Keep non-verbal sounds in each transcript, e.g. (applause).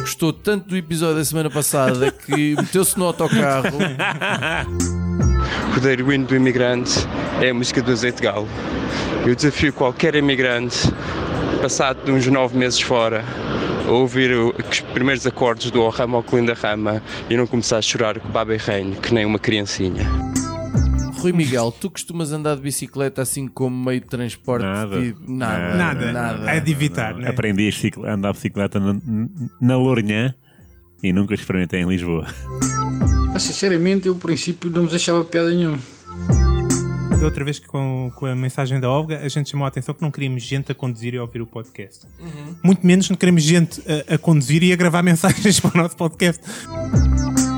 Gostou tanto do episódio da semana passada que (laughs) meteu-se no autocarro. Rodeiro Hino do Imigrante é a música do Azeite Galo. Eu desafio qualquer imigrante, passado de uns nove meses fora, a ouvir os primeiros acordes do O Rama ao Colinda Rama e não começar a chorar com baba e reino, que nem uma criancinha. Rui Miguel, tu costumas andar de bicicleta assim como meio de transporte? Nada. Tipo, nada, Nada. nada. É de evitar, né? Aprendi a andar de bicicleta na, na Lourinhã e nunca experimentei em Lisboa. Sinceramente, eu, ao princípio, não me achava piada nenhuma. Da outra vez que com, com a mensagem da Olga, a gente chamou a atenção que não queríamos gente a conduzir e a ouvir o podcast. Muito menos não queremos gente a, a conduzir e a gravar (laughs) mensagens para o nosso podcast.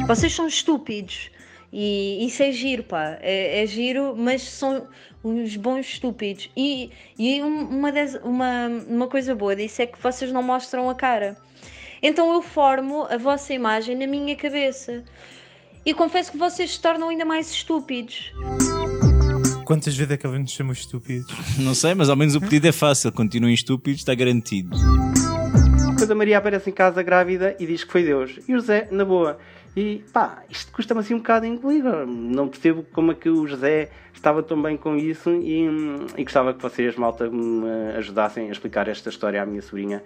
Vocês são estúpidos. E isso é giro, pá. É, é giro, mas são uns bons estúpidos. E, e um- uma, das- uma, uma coisa boa disso é que vocês não mostram a cara. Então eu formo a vossa imagem na minha cabeça. E confesso que vocês se tornam ainda mais estúpidos. Quantas vezes é que ele nos chamou estúpidos? Não sei, mas ao menos o pedido é fácil. Continuem estúpidos, está garantido. Quando a Maria aparece em casa grávida e diz que foi Deus. E o José, na boa. E pá, isto custa-me assim um bocado engolir. Não percebo como é que o José estava tão bem com isso e, hum, e gostava que vocês, malta, me ajudassem a explicar esta história à minha sobrinha.